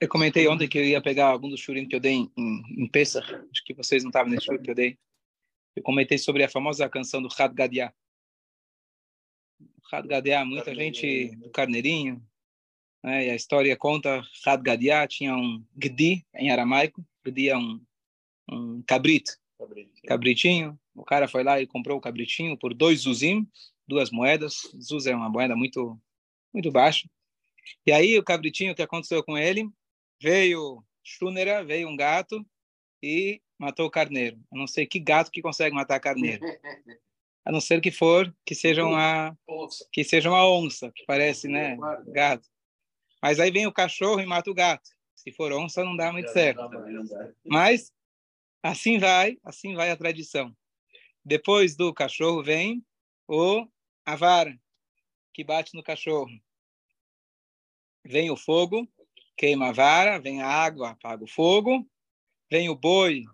Eu comentei ontem que eu ia pegar algum dos shurim que eu dei em, em, Pesach. Acho que vocês não estavam nesse shurim que eu dei. Eu comentei sobre a famosa canção do Had Gadiah. Had Gadiah, muita gente do Carneirinho. Né? E a história conta, Had Gadiah tinha um Gdi em aramaico. Gdi é um, um cabrito. Cabritinho. O cara foi lá e comprou o cabritinho por dois zuzim, duas moedas. Zuz é uma moeda muito, muito baixa. E aí o cabritinho, o que aconteceu com ele? veio Shunera, veio um gato e matou o carneiro. Eu não sei que gato que consegue matar carneiro. A não ser que for que seja uma que seja uma onça, que parece, né, gato. Mas aí vem o cachorro e mata o gato. Se for onça não dá muito certo. Mas assim vai, assim vai a tradição. Depois do cachorro vem o a vara que bate no cachorro. Vem o fogo queima a vara, vem a água, apaga o fogo, vem o boi,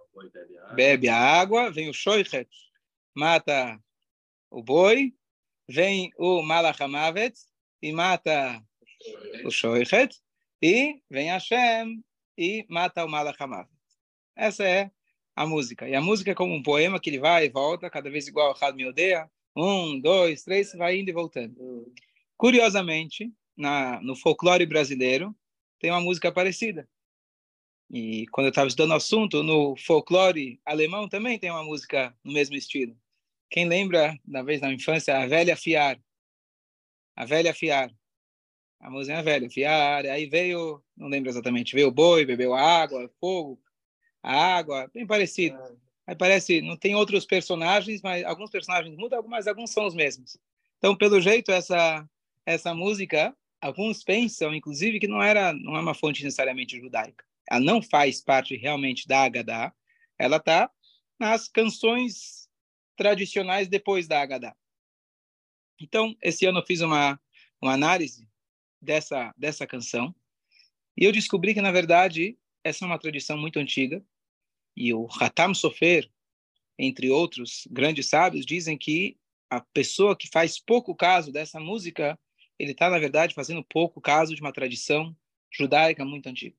bebe a água, vem o shoichet, mata o boi, vem o malachamavet e mata o shoichet, e vem Hashem e mata o malachamavet. Essa é a música. E a música é como um poema que ele vai e volta, cada vez igual Had Me Odeia. Um, dois, três, vai indo e voltando. Curiosamente, na, no folclore brasileiro, tem uma música parecida. E quando eu estava estudando o assunto, no folclore alemão também tem uma música no mesmo estilo. Quem lembra, da vez na infância, A Velha Fiar? A Velha Fiar. A música é a velha, fiar. Aí veio, não lembro exatamente, veio o boi, bebeu a água, fogo, a água, bem parecido. Aí parece, não tem outros personagens, mas alguns personagens mudam, mas alguns são os mesmos. Então, pelo jeito, essa essa música alguns pensam, inclusive, que não era não é uma fonte necessariamente judaica. Ela não faz parte realmente da Agadá. Ela está nas canções tradicionais depois da Agadá. Então, esse ano eu fiz uma, uma análise dessa, dessa canção e eu descobri que, na verdade, essa é uma tradição muito antiga e o Hatam Sofer, entre outros grandes sábios, dizem que a pessoa que faz pouco caso dessa música ele está, na verdade, fazendo pouco caso de uma tradição judaica muito antiga.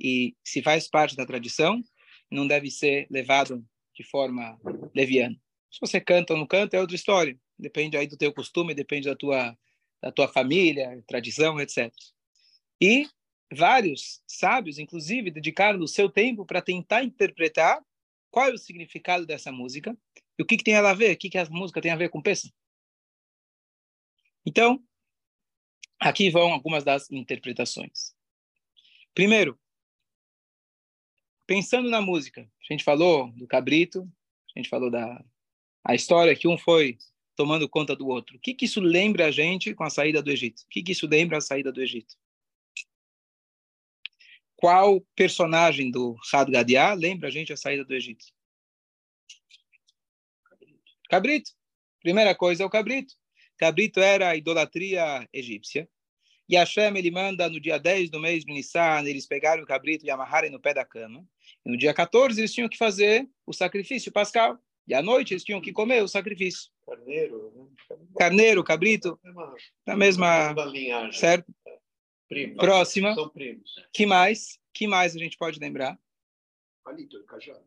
E se faz parte da tradição, não deve ser levado de forma leviana. Se você canta ou não canta, é outra história. Depende aí do teu costume, depende da tua, da tua família, tradição, etc. E vários sábios, inclusive, dedicaram o seu tempo para tentar interpretar qual é o significado dessa música e o que, que tem ela a ver, o que, que a música tem a ver com Pesach. Então, aqui vão algumas das interpretações. Primeiro, pensando na música, a gente falou do cabrito, a gente falou da a história que um foi tomando conta do outro. O que, que isso lembra a gente com a saída do Egito? O que, que isso lembra a saída do Egito? Qual personagem do Had Gadiah lembra a gente a saída do Egito? Cabrito. Primeira coisa é o cabrito. Cabrito era a idolatria egípcia. E Hashem, ele manda no dia 10 do mês de Nissan, eles pegarem o cabrito e amarrarem no pé da cama. E no dia 14 eles tinham que fazer o sacrifício pascal. E à noite eles tinham que comer o sacrifício. Carneiro. Né? Carneiro, cabrito. Na mesma... linhagem. Certo? Primo. Próxima. São primos. Que mais? Que mais a gente pode lembrar? Palito, o cajado.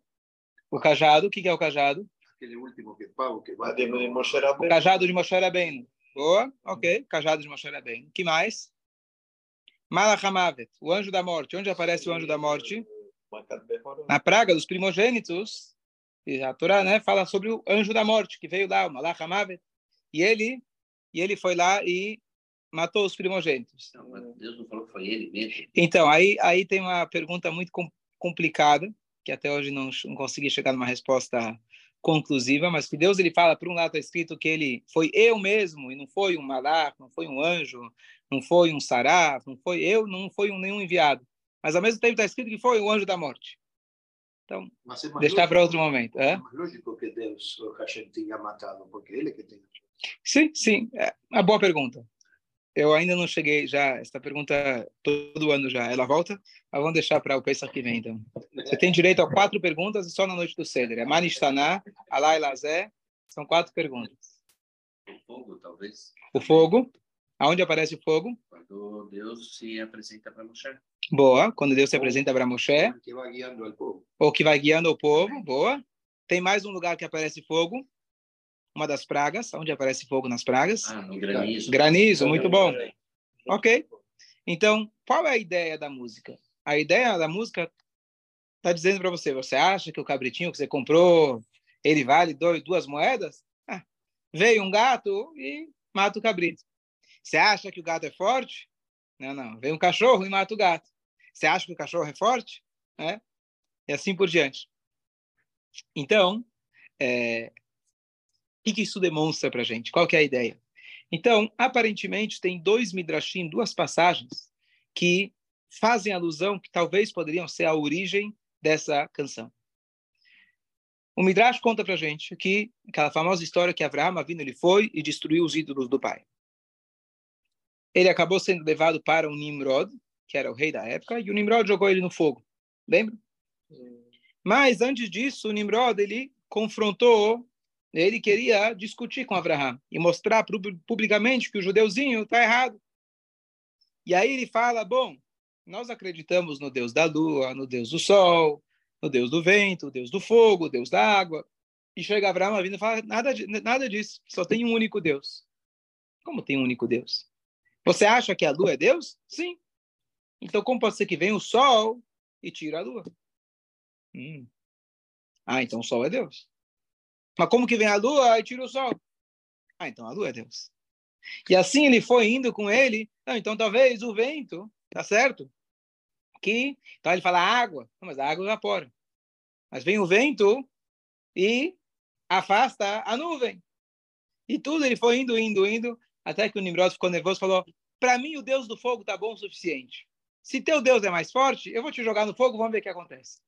O cajado. O que é o cajado? Aquele último que pau que vai de Moshe Rabbeinu. O cajado de Moshe Rabbeinu. Boa, ok. Cajado de Moshe Rabbeinu. que mais? Malachamavet, o anjo da morte. Onde aparece o anjo da morte? Na praga dos primogênitos. E a Torá né, fala sobre o anjo da morte, que veio lá, o Malachamavet. E ele, e ele foi lá e matou os primogênitos. Não, Deus não falou que foi ele mesmo. Então, aí, aí tem uma pergunta muito complicada, que até hoje não, não consegui chegar numa resposta conclusiva, mas que Deus ele fala, por um lado está escrito que ele foi eu mesmo e não foi um malach, não foi um anjo, não foi um saraf, não foi eu, não foi um, nenhum enviado. Mas ao mesmo tempo está escrito que foi o anjo da morte. Então, é deixar para outro momento. É? é lógico que Deus, o Hashem tinha matado, porque ele que tem. Sim, sim, é uma boa pergunta. Eu ainda não cheguei já, essa pergunta todo ano já, ela volta? Mas vamos deixar para o Pesach que vem, então. Você tem direito a quatro perguntas e só na noite do Seder. É Manistaná, Alá e Lazé, são quatro perguntas. O fogo, talvez. O fogo? Aonde aparece o fogo? Quando Deus se apresenta para Moshe. Boa. Quando Deus se apresenta para Moshe. Que vai guiando al povo. Ou que vai guiando o povo. Boa. Tem mais um lugar que aparece fogo. Uma das pragas. Onde aparece fogo nas pragas? Ah, no granizo. Granizo, muito bom. Ok. Então, qual é a ideia da música? A ideia da música está dizendo para você, você acha que o cabritinho que você comprou, ele vale dois, duas moedas? Ah, veio um gato e mata o cabrito. Você acha que o gato é forte? Não, não. Veio um cachorro e mata o gato. Você acha que o cachorro é forte? É? E assim por diante. Então, é, o que isso demonstra para a gente? Qual que é a ideia? Então, aparentemente, tem dois midrashim, duas passagens, que fazem alusão que talvez poderiam ser a origem dessa canção. O Midrash conta para gente que aquela famosa história que Abraão vindo ele foi e destruiu os ídolos do pai. Ele acabou sendo levado para um Nimrod, que era o rei da época, e o Nimrod jogou ele no fogo. Lembra? Mas antes disso, o Nimrod ele confrontou, ele queria discutir com Abraão e mostrar publicamente que o judeuzinho está errado. E aí ele fala: bom, nós acreditamos no Deus da lua, no Deus do sol, no Deus do vento, Deus do fogo, Deus da água. E chega Abraão vindo e fala: nada, nada disso, só tem um único Deus. Como tem um único Deus? Você acha que a lua é Deus? Sim. Então, como pode ser que venha o sol e tira a lua? Hum. Ah, então o sol é Deus. Mas como que vem a lua e tira o sol? Ah, então a lua é Deus. E assim ele foi indo com ele. Não, então talvez o vento, tá certo? que então ele fala água, mas a água evapora. Mas vem o vento e afasta a nuvem. E tudo ele foi indo, indo, indo, até que o Nimrod ficou nervoso e falou: Para mim, o Deus do fogo tá bom o suficiente. Se teu Deus é mais forte, eu vou te jogar no fogo, vamos ver o que acontece.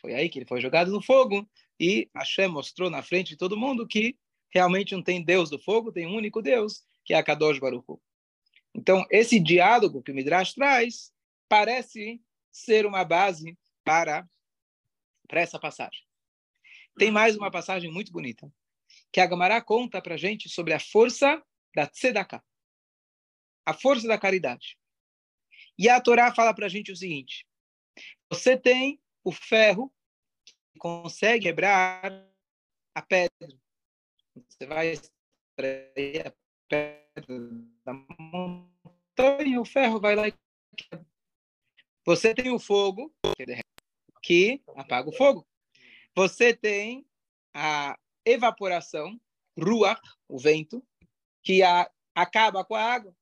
Foi aí que ele foi jogado no fogo e Hashem mostrou na frente de todo mundo que realmente não tem Deus do fogo, tem um único Deus, que é a Kadosh Baruch. Então, esse diálogo que o Midrash traz parece ser uma base para, para essa passagem. Tem mais uma passagem muito bonita, que a Gamará conta para gente sobre a força da tzedakah, a força da caridade. E a Torá fala para a gente o seguinte, você tem o ferro consegue quebrar a pedra. Você vai extrair a pedra da montanha, o ferro vai lá e quebra. Você tem o fogo, que apaga o fogo. Você tem a evaporação, ruach, o vento, que a, acaba com a água.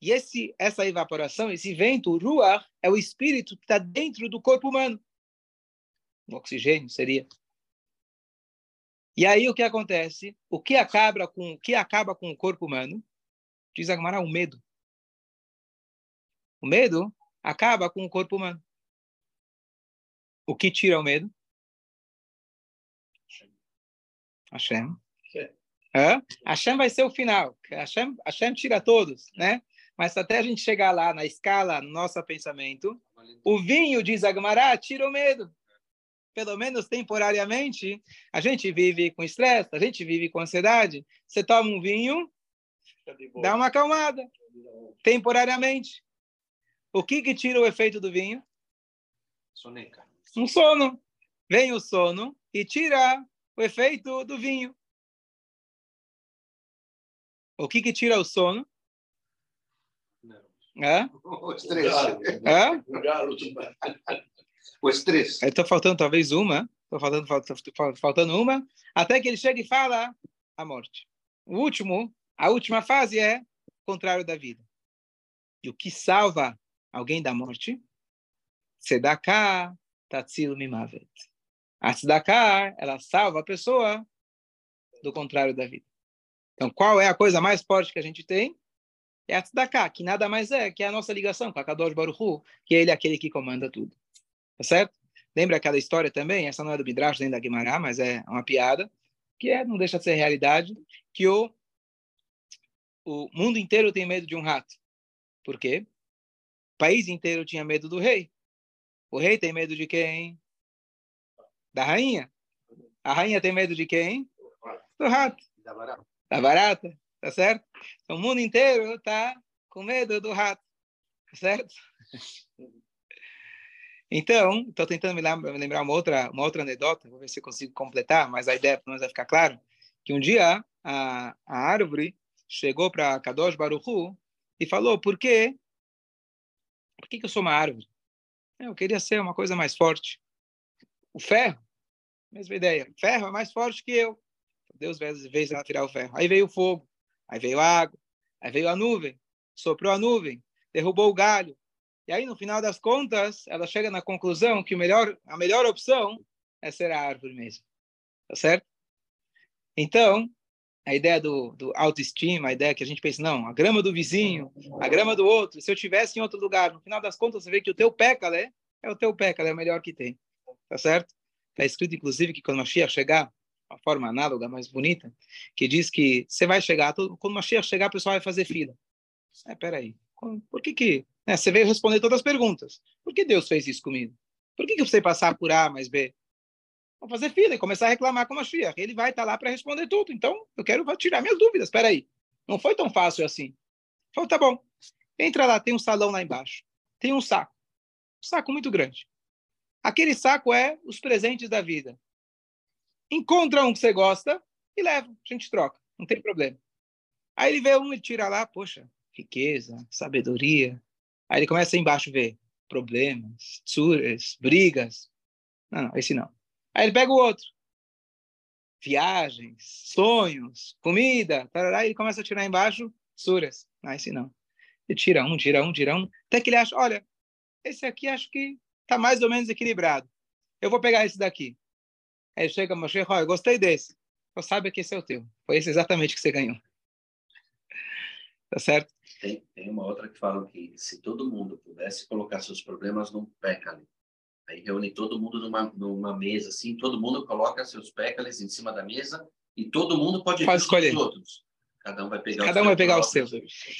E esse, essa evaporação, esse vento, o ruach, é o espírito que está dentro do corpo humano. Oxigênio seria. E aí o que acontece? O que acaba com o que acaba com o corpo humano? Diz Agmará, o medo. O medo acaba com o corpo humano. O que tira o medo? Hashem. Hã? Hashem vai ser o final. Hashem, Hashem tira todos, né? Mas até a gente chegar lá na escala, no nosso pensamento, o vinho, diz Agmará, tira o medo. Pelo menos temporariamente, a gente vive com estresse, a gente vive com ansiedade. Você toma um vinho, dá uma acalmada, temporariamente. O que que tira o efeito do vinho? Soneca. Um sono. Vem o sono e tira o efeito do vinho. O que que tira o sono? É? O estresse. É? O estresse. Estou faltando talvez uma. Estou faltando, faltando, faltando uma. Até que ele chega e fala a morte. O último, a última fase é contrário da vida. E o que salva alguém da morte, Sedaká Tatsilu Mimavet. A Sedaká, ela salva a pessoa do contrário da vida. Então, qual é a coisa mais forte que a gente tem? É a Tzedakah, que nada mais é que a nossa ligação com a Kadosh Baruch Hu, que ele é aquele que comanda tudo. Tá certo? Lembra aquela história também? Essa não é do Midrash nem da Guimará, mas é uma piada, que é, não deixa de ser realidade, que o, o mundo inteiro tem medo de um rato. Por quê? O país inteiro tinha medo do rei. O rei tem medo de quem? Da rainha. A rainha tem medo de quem? Do rato. Da barata. Da barata. Tá certo? Então, o mundo inteiro está com medo do rato. Tá certo? Então, estou tentando me lembrar uma outra, uma outra anedota, vou ver se consigo completar, mas a ideia para nós vai ficar claro, que um dia a, a árvore chegou para Kadosh Baruchu e falou, por quê? Por que, que eu sou uma árvore? Eu queria ser uma coisa mais forte. O ferro, mesma ideia, ferro é mais forte que eu. Deus veio ela tirar o ferro. Aí veio o fogo, aí veio a água, aí veio a nuvem, soprou a nuvem, derrubou o galho. E aí, no final das contas, ela chega na conclusão que melhor, a melhor opção é ser a árvore mesmo. Tá certo? Então, a ideia do, do autoestima, a ideia que a gente pensa, não, a grama do vizinho, a grama do outro, se eu tivesse em outro lugar, no final das contas você vê que o teu pécale é o teu pécale, é o melhor que tem, tá certo? Está escrito, inclusive, que quando Mashiach chegar, uma forma análoga, mais bonita, que diz que você vai chegar, quando Mashiach chegar, o pessoal vai fazer fila. É, peraí, por que que... Né, você veio responder todas as perguntas. Por que Deus fez isso comigo? Por que, que você passar por A mais B? Vou fazer fila e começar a reclamar com o Mashiach. Ele vai estar lá para responder tudo. Então, eu quero tirar minhas dúvidas. Espera aí. Não foi tão fácil assim. Falei, tá bom. Entra lá, tem um salão lá embaixo. Tem um saco. Um saco muito grande. Aquele saco é os presentes da vida. Encontra um que você gosta e leva. A gente troca. Não tem problema. Aí ele vê um e tira lá, poxa, riqueza, sabedoria. Aí ele começa embaixo a ver problemas, tsuras, brigas. Não, não, esse não. Aí ele pega o outro. Viagens, sonhos, comida, tarará, e ele começa a tirar embaixo suras. Ah, esse não. Ele tira um, tira um, tira um, até que ele acha, olha, esse aqui acho que está mais ou menos equilibrado. Eu vou pegar esse daqui. Aí chega Moshe, olha, gostei desse. Você sabe que esse é o teu. Foi esse exatamente que você ganhou. Tá certo? Tem, tem uma outra que fala que se todo mundo pudesse colocar seus problemas num pécale, Aí reúne todo mundo numa, numa mesa, assim, todo mundo coloca seus pécales em cima da mesa e todo mundo pode, pode escolher. os outros. Cada um vai pegar Cada o um vai pegar o seu.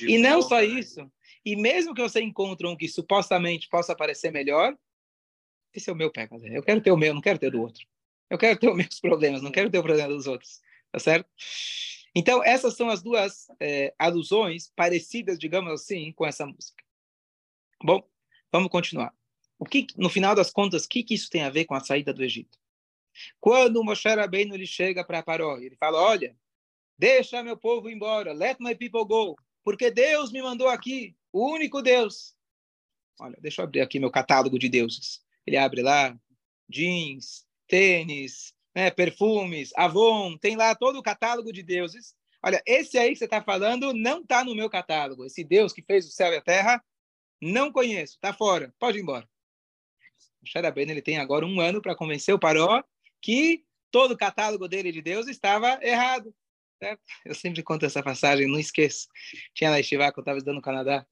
E não só isso. E mesmo que você encontre um que supostamente possa parecer melhor, esse é o meu pecado. Eu quero ter o meu, não quero ter do outro. Eu quero ter os meus problemas, não quero ter o problema dos outros. Tá certo? Então, essas são as duas é, alusões parecidas, digamos assim, com essa música. Bom, vamos continuar. O que, no final das contas, o que, que isso tem a ver com a saída do Egito? Quando Moshe Rabbeinu ele chega para Paró, ele fala, olha, deixa meu povo embora, let my people go, porque Deus me mandou aqui, o único Deus. Olha, deixa eu abrir aqui meu catálogo de deuses. Ele abre lá jeans, tênis, né, perfumes, Avon, tem lá todo o catálogo de deuses. Olha, esse aí que você está falando não está no meu catálogo. Esse Deus que fez o céu e a terra, não conheço, está fora, pode ir embora. Moshe Rabbeinu ele tem agora um ano para convencer o Paró que todo o catálogo dele de Deus estava errado. Certo? Eu sempre conto essa passagem, não esqueço. Tinha na Estivá, que eu estava estudando no Canadá.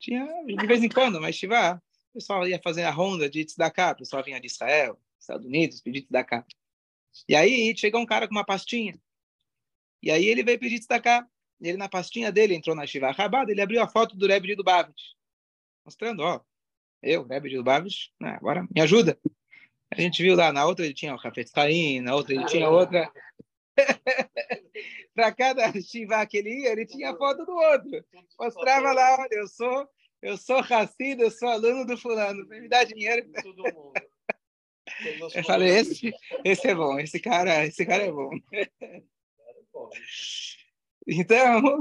Tinha, de vez em quando, mas Estivá, o pessoal ia fazer a ronda de Tzedakah, o pessoal vinha de Israel, Estados Unidos, pedir Tzedakah. E aí chegou um cara com uma pastinha. E aí ele veio pedir Tzedakah. Ele, na pastinha dele, entrou na Shiva Rabada, ele abriu a foto do Rebbe de Lubavitch, mostrando, ó, eu, Rebbe de Lubavitch, né, agora me ajuda. A gente viu lá, na outra ele tinha o Rafetz Haim, na outra ele tinha outra. Para cada Shiva que ele ia, ele tinha a foto do outro. Mostrava lá, olha, eu sou, eu sou racida, eu sou aluno do fulano, me dá dinheiro. Eu falei, esse, esse é bom, esse cara, esse cara é bom. Então,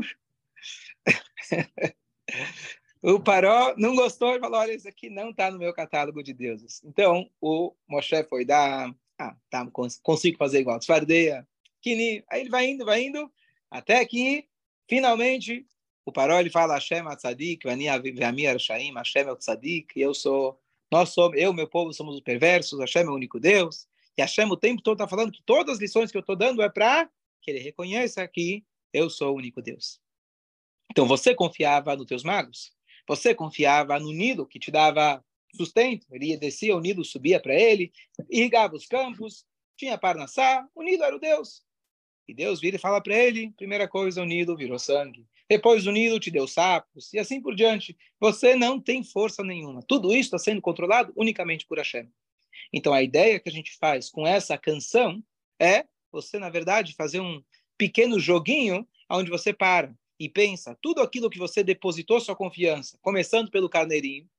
o Paró não gostou e falou: olha, isso aqui não está no meu catálogo de deuses. Então, o Moshe foi dar. Ah, tá, consigo fazer igual. Desfardeia. Kini. Aí ele vai indo, vai indo, até que, finalmente, o Paró ele fala: Hashem Atzadik, Vani Ami Arshaim, Hashem é o Tzadik, e eu sou. Nós somos, eu meu povo somos os perversos, Hashem é o único Deus. E Hashem o tempo todo está falando que todas as lições que eu estou dando é para que ele reconheça que eu sou o único Deus. Então, você confiava nos teus magos? Você confiava no Nilo, que te dava sustento. Ele ia descer, o Nilo subia para ele, irrigava os campos, tinha Parnassá, o Nilo era o Deus. E Deus vira e fala para ele, primeira coisa, o Nilo virou sangue. Depois o Nilo te deu sapos, e assim por diante. Você não tem força nenhuma. Tudo isso está sendo controlado unicamente por Hashem. Então, a ideia que a gente faz com essa canção é você, na verdade, fazer um pequeno joguinho onde você para e pensa tudo aquilo que você depositou sua confiança, começando pelo carneirinho,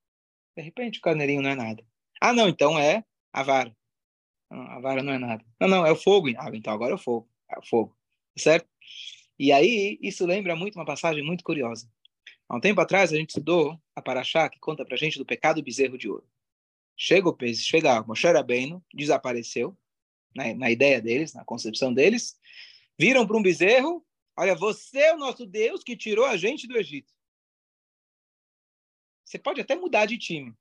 de repente o carneirinho não é nada. Ah, não, então é a vara. Não, a vara não é nada. Não, não, é o fogo. Ah, então agora é o fogo. É o fogo. Certo? E aí, isso lembra muito uma passagem muito curiosa. Há um tempo atrás, a gente estudou a Paraxá, que conta pra gente do pecado do bezerro de ouro. Chega o peixe, chega Moshe Rabbeinu, desapareceu, na, na ideia deles, na concepção deles, viram para um bezerro, olha, você é o nosso Deus que tirou a gente do Egito. Você pode até mudar de time.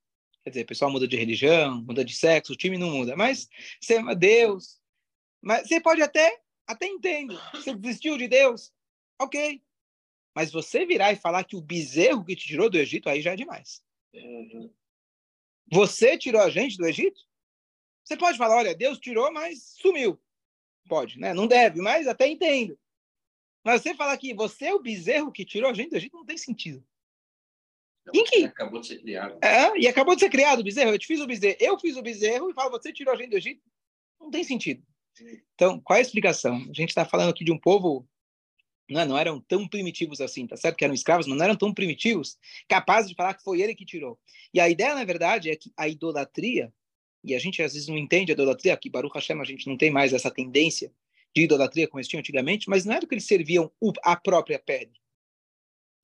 Quer dizer, o pessoal muda de religião, muda de sexo, o time não muda, mas você é Deus. Mas você pode até, até entendo, você desistiu de Deus, ok. Mas você virar e falar que o bezerro que te tirou do Egito, aí já é demais. Uhum. Você tirou a gente do Egito? Você pode falar, olha, Deus tirou, mas sumiu. Pode, né? Não deve, mas até entendo. Mas você falar que você é o bezerro que tirou a gente do Egito, não tem sentido. Em que? Acabou de ser criado. É, e acabou de ser criado o bezerro. Eu te fiz o bezerro. Eu fiz o bezerro e falo, você tirou a gente do Egito. Não tem sentido. Então, qual é a explicação? A gente está falando aqui de um povo não, é, não eram tão primitivos assim, tá certo? Que eram escravos, mas não eram tão primitivos, capazes de falar que foi ele que tirou. E a ideia, na verdade, é que a idolatria, e a gente às vezes não entende a idolatria, aqui Baruch Hashem a gente não tem mais essa tendência de idolatria como eles tinham antigamente, mas não era que eles serviam a própria pedra.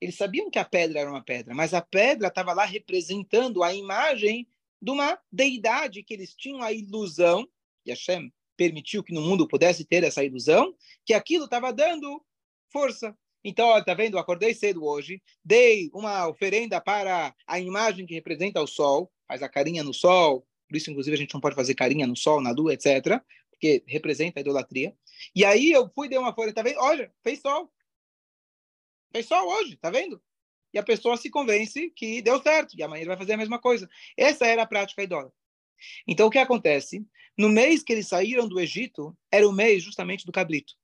Eles sabiam que a pedra era uma pedra, mas a pedra estava lá representando a imagem de uma deidade que eles tinham a ilusão, e Hashem permitiu que no mundo pudesse ter essa ilusão, que aquilo estava dando força. Então, ó, tá vendo? acordei cedo hoje, dei uma oferenda para a imagem que representa o sol, faz a carinha no sol, por isso, inclusive, a gente não pode fazer carinha no sol, na lua, etc., porque representa a idolatria. E aí eu fui dei uma oferenda, tá vendo? Olha, fez sol. Fez sol hoje, tá vendo? E a pessoa se convence que deu certo, e amanhã ele vai fazer a mesma coisa. Essa era a prática idólatra. Então, o que acontece? No mês que eles saíram do Egito, era o mês justamente do cabrito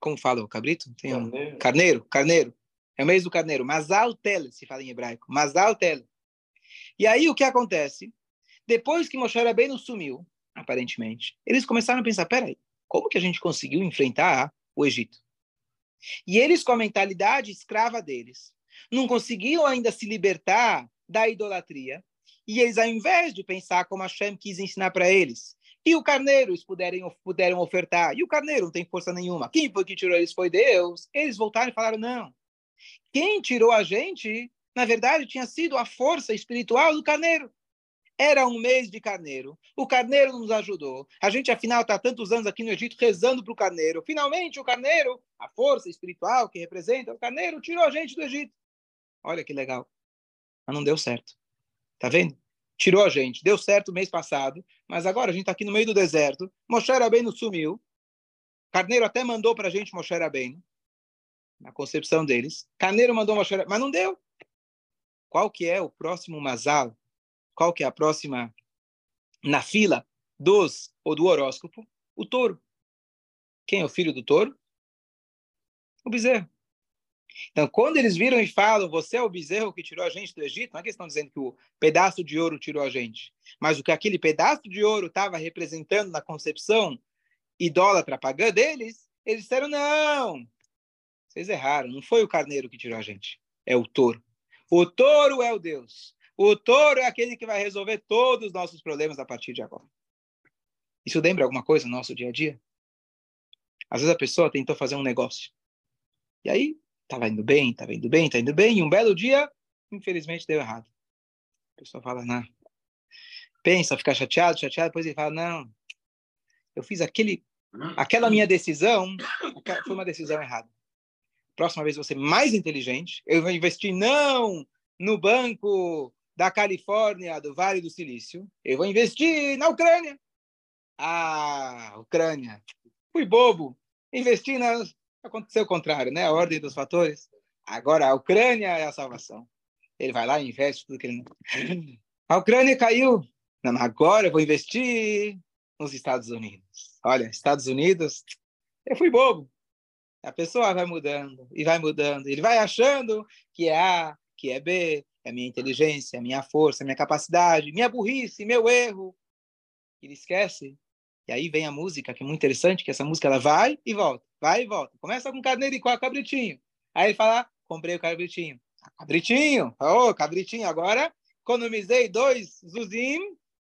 como fala o cabrito? Tem um carneiro. carneiro, carneiro. É o mês do carneiro. Mazal tel, se fala em hebraico. Mazal tel. E aí o que acontece? Depois que Moshe Rabbeinu sumiu, aparentemente, eles começaram a pensar, peraí, como que a gente conseguiu enfrentar o Egito? E eles, com a mentalidade escrava deles, não conseguiam ainda se libertar da idolatria. E eles, ao invés de pensar como Hashem quis ensinar para eles, e o carneiro eles puderem, puderam ofertar. E o carneiro não tem força nenhuma. Quem foi que tirou eles? Foi Deus. Eles voltaram e falaram: não. Quem tirou a gente, na verdade, tinha sido a força espiritual do carneiro. Era um mês de carneiro. O carneiro nos ajudou. A gente, afinal, está tantos anos aqui no Egito rezando para o carneiro. Finalmente, o carneiro, a força espiritual que representa o carneiro, tirou a gente do Egito. Olha que legal. Mas não deu certo. Tá vendo? tirou a gente. Deu certo mês passado, mas agora a gente está aqui no meio do deserto. Moshe Rabbeinu sumiu. Carneiro até mandou para a gente Moshe Rabbeinu, na concepção deles. Carneiro mandou Moshe Rabbeinu, mas não deu. Qual que é o próximo Mazal? Qual que é a próxima na fila dos ou do horóscopo? O touro. Quem é o filho do touro? O bezerro. Então, quando eles viram e falam, você é o bezerro que tirou a gente do Egito, não é que estão dizendo que o pedaço de ouro tirou a gente, mas o que aquele pedaço de ouro estava representando na concepção idólatra pagã deles, eles disseram, não, vocês erraram, não foi o carneiro que tirou a gente, é o touro. O touro é o Deus. O touro é aquele que vai resolver todos os nossos problemas a partir de agora. Isso lembra alguma coisa no nosso dia a dia? Às vezes a pessoa tentou fazer um negócio. E aí estava indo bem, estava indo bem, está indo bem, e um belo dia, infelizmente, deu errado. A pessoa fala, não. Pensa, fica chateado, chateado, depois ele fala, não, eu fiz aquele, aquela minha decisão, foi uma decisão errada. Próxima vez você mais inteligente, eu vou investir não no banco da Califórnia, do Vale do Silício, eu vou investir na Ucrânia. Ah, Ucrânia. Fui bobo. Investi na, Aconteceu o contrário, né? A ordem dos fatores. Agora, a Ucrânia é a salvação. Ele vai lá e investe tudo que ele. A Ucrânia caiu. Não, agora eu vou investir nos Estados Unidos. Olha, Estados Unidos, eu fui bobo. A pessoa vai mudando e vai mudando. Ele vai achando que é A, que é B, é minha inteligência, minha força, minha capacidade, minha burrice, meu erro. Ele esquece E aí vem a música, que é muito interessante, que essa música ela vai e volta, vai e volta. Começa com carneiro e cabritinho. Aí ele fala, comprei o cabritinho. Cabritinho, ô, oh, cabritinho, agora economizei dois zuzim,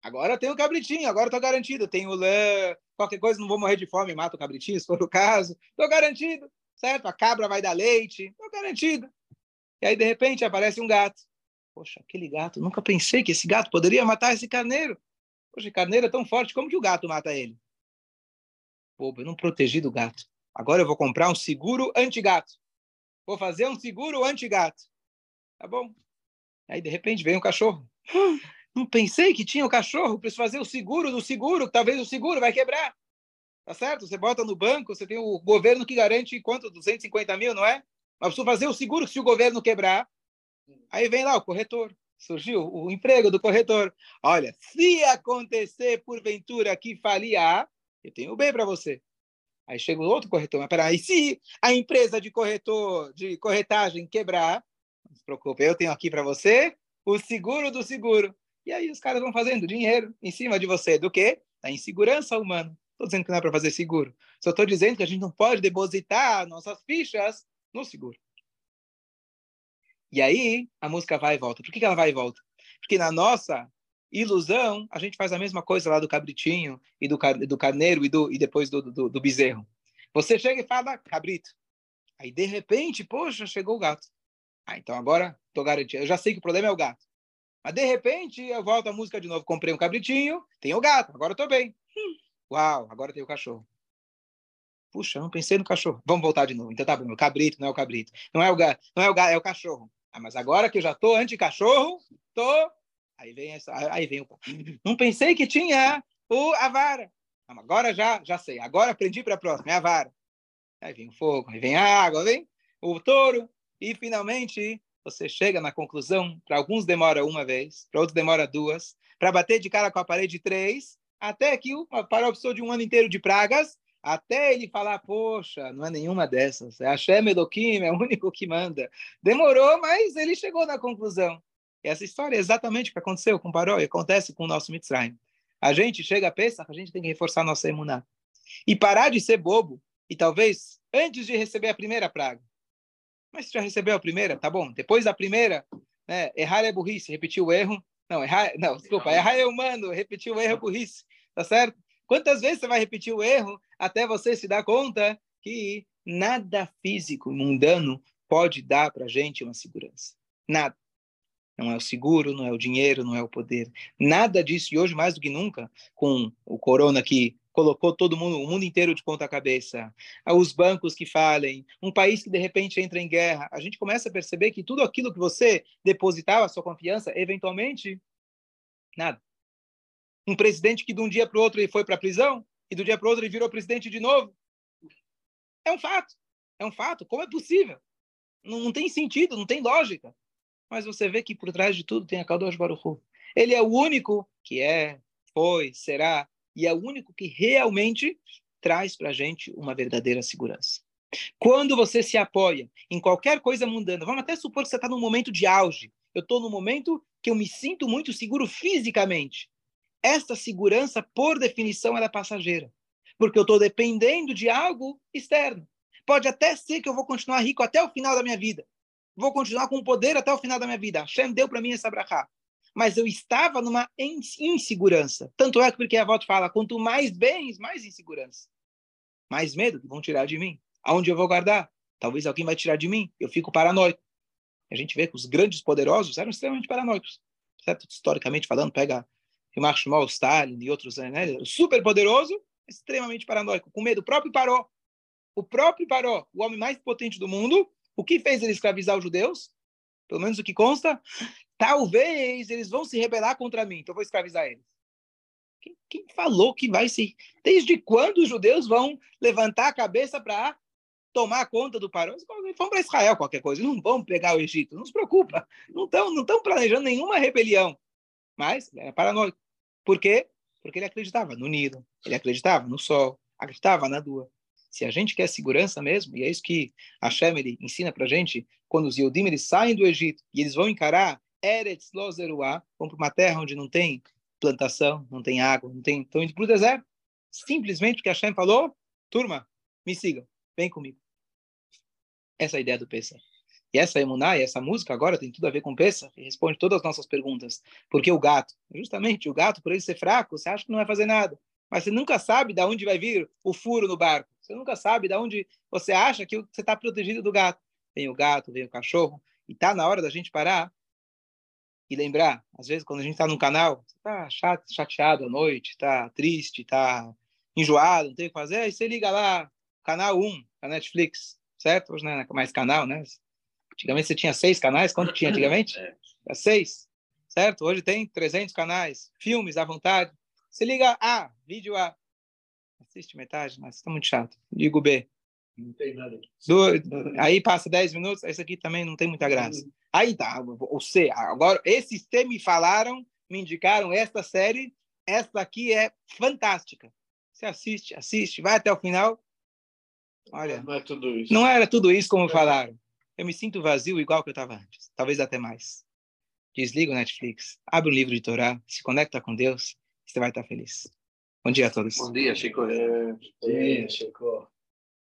agora tenho cabritinho, agora estou garantido. Tenho lã, qualquer coisa, não vou morrer de fome, mato o cabritinho, se for o caso. Estou garantido, certo? A cabra vai dar leite, estou garantido. E aí, de repente, aparece um gato. Poxa, aquele gato, nunca pensei que esse gato poderia matar esse carneiro. Poxa, carneiro é tão forte, como que o gato mata ele? Pô, eu não protegi do gato. Agora eu vou comprar um seguro anti-gato. Vou fazer um seguro anti-gato. Tá bom? Aí, de repente, vem um cachorro. Não pensei que tinha o um cachorro. Preciso fazer o seguro do seguro. Talvez o seguro vai quebrar. Tá certo? Você bota no banco, você tem o governo que garante quanto? 250 mil, não é? Mas preciso fazer o seguro se o governo quebrar. Aí vem lá o corretor. Surgiu o emprego do corretor. Olha, se acontecer porventura que falir A, eu tenho o B para você. Aí chega o outro corretor. Mas peraí, se a empresa de corretor, de corretagem quebrar, não se preocupe, eu tenho aqui para você o seguro do seguro. E aí os caras vão fazendo dinheiro em cima de você. Do quê? Da insegurança humana. Estou dizendo que não é para fazer seguro. Só estou dizendo que a gente não pode depositar nossas fichas no seguro. E aí a música vai e volta. Por que, que ela vai e volta? Porque na nossa ilusão, a gente faz a mesma coisa lá do cabritinho e do, do carneiro e, do, e depois do, do, do bezerro. Você chega e fala cabrito. Aí, de repente, poxa, chegou o gato. Ah, então agora estou garantido. Eu já sei que o problema é o gato. Mas, de repente, eu volto a música de novo. Comprei um cabritinho, tem o gato. Agora estou bem. Hum. Uau, agora tem o cachorro. Puxa, não pensei no cachorro. Vamos voltar de novo. Então tá bom, o cabrito não é o cabrito. Não é o gato, não é o gato, é o cachorro. Ah, mas agora que eu já estou anti-cachorro, tô. Aí vem essa, aí vem o. Não pensei que tinha o a vara. Agora já, já sei. Agora aprendi para a próxima. É a vara. Aí vem o fogo, aí vem a água, vem o touro e finalmente você chega na conclusão. Para alguns demora uma vez, para outros demora duas, para bater de cara com a parede três, até que o Paró precisou de um ano inteiro de pragas até ele falar, poxa, não é nenhuma dessas, é Hashem Elohim, é o único que manda. Demorou, mas ele chegou na conclusão. Essa história é exatamente o que aconteceu com Paró e acontece com o nosso Mitzrayim. A gente chega a pensar, a gente tem que reforçar nossa emuná. E parar de ser bobo, e talvez antes de receber a primeira praga. Mas se já recebeu a primeira, tá bom. Depois da primeira, né, errar é burrice, repetir o erro. Não, errar, não, desculpa, errar é humano, repetir o erro é burrice, tá certo? Quantas vezes você vai repetir o erro até você se dar conta que nada físico mundano pode dar para a gente uma segurança? Nada. Não é o seguro, não é o dinheiro, não é o poder. Nada disso. E hoje, mais do que nunca, com o corona que colocou todo mundo, o mundo inteiro de ponta cabeça, os bancos que falem, um país que de repente entra em guerra, a gente começa a perceber que tudo aquilo que você depositava a sua confiança, eventualmente, nada. Um presidente que de um dia para o outro ele foi para a prisão e do dia para o outro ele virou presidente de novo. É um fato. É um fato. Como é possível? Não, não tem sentido, não tem lógica. Mas você vê que por trás de tudo tem a Kadosh Baruch Ele é o único que é, foi, será, e é o único que realmente traz para a gente uma verdadeira segurança. Quando você se apoia em qualquer coisa mundana, vamos até supor que você está num momento de auge. Eu estou num momento que eu me sinto muito seguro fisicamente. Esta segurança, por definição, ela é passageira, porque eu estou dependendo de algo externo. Pode até ser que eu vou continuar rico até o final da minha vida. Vou continuar com poder até o final da minha vida. Hashem deu para mim essa brachá. Mas eu estava numa insegurança. Tanto é que porque a volta fala, quanto mais bens, mais insegurança. Mais medo que vão tirar de mim. Aonde eu vou guardar? Talvez alguém vai tirar de mim. Eu fico paranoico. A gente vê que os grandes poderosos eram extremamente paranoicos. Certo? Historicamente falando, pega que Marshall Stalin e outros, né, super poderoso, extremamente paranoico, com medo. O próprio Paró, o próprio Paró, o homem mais potente do mundo, o que fez ele escravizar os judeus? Pelo menos o que consta, talvez eles vão se rebelar contra mim, então eu vou escravizar eles. Quem, quem falou que vai se... Desde quando os judeus vão levantar a cabeça para tomar conta do Paró? Vão para Israel qualquer coisa, não vão pegar o Egito, não se preocupa. Não estão não planejando nenhuma rebelião. Mas é paranoico. Por quê? Porque ele acreditava no Nilo, ele acreditava no sol, acreditava na lua. Se a gente quer segurança mesmo, e é isso que Hashem ensina para gente, quando os Yodim eles saem do Egito e eles vão encarar Eretz Lozeruá, vão para uma terra onde não tem plantação, não tem água, não tem, estão indo para o deserto. simplesmente porque Hashem falou, turma, me sigam, vem comigo. Essa é a ideia do Pesach. E essa emuná e essa música agora tem tudo a ver com Pesach e responde todas as nossas perguntas. Por que o gato? Justamente, o gato, por ele ser fraco, você acha que não vai fazer nada. Mas você nunca sabe de onde vai vir o furo no barco. Você nunca sabe de onde você acha que você está protegido do gato. Vem o gato, vem o cachorro. E está na hora da gente parar e lembrar. Às vezes, quando a gente está num canal, está chateado à noite, está triste, está enjoado, não tem o que fazer. Aí você liga lá, canal 1, a Netflix, certo? Hoje não é mais canal, né? Antigamente você tinha seis canais. Quanto tinha antigamente? É. Era seis, certo? Hoje tem 300 canais, filmes à vontade. Você liga A, vídeo A. Assiste metade, mas está muito chato. Digo B. Não tem nada. Do, aí passa 10 minutos, esse aqui também não tem muita graça. Aí tá, o C. Agora, esses C me falaram, me indicaram esta série, esta aqui é fantástica. Você assiste, assiste, vai até o final. Olha, não, é tudo isso. Não era tudo isso como falaram. Eu me sinto vazio igual que eu estava antes, talvez até mais. Desliga o Netflix, abre um livro de Torá, se conecta com Deus, você vai estar feliz. Bom dia a todos. Bom dia, Chico. É, bom dia, Chico.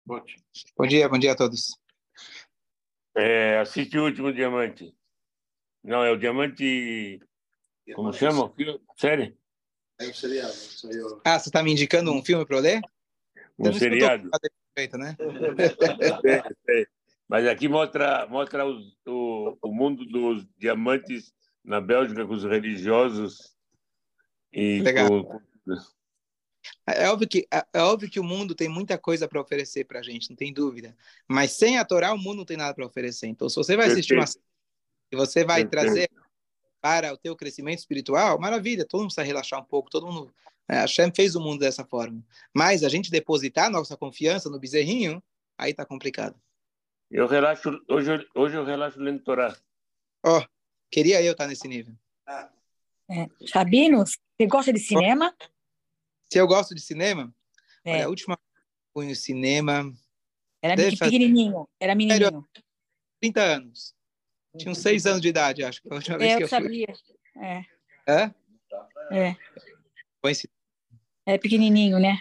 Bom dia, bom dia a todos. É, assiste o último diamante. Não, é o diamante. Como chama? Série? É um seriado. Ah, você está me indicando um filme para eu ler? Um seriado. Feito, né? é, é. Mas aqui mostra, mostra os, o, o mundo dos diamantes na Bélgica com os religiosos. E Legal. Com... É óbvio, que, é, é óbvio que o mundo tem muita coisa para oferecer para a gente, não tem dúvida. Mas sem a Torá, o mundo não tem nada para oferecer. Então, se você vai assistir uma e você vai trazer para o teu crescimento espiritual, maravilha, todo mundo precisa relaxar um pouco, todo mundo... É, a Hashem fez o mundo dessa forma. Mas a gente depositar nossa confiança no bezerrinho, aí está complicado. Eu relaxo, hoje, hoje eu relaxo lendo Torá. Ó, oh, queria eu estar nesse nível. É. Sabino, você gosta de cinema? Se eu gosto de cinema, é. olha, a última fui no cinema... Era pequenininho, era menininho. 30 anos. Tinha uns 6 anos de idade, acho. Que a última vez é, que eu, eu sabia. É. É? É. Coincidência. É pequenininho, né?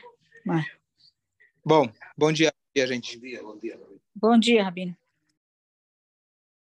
Bom, bom dia, gente. Bom dia, bom dia. Bom dia, Rabino.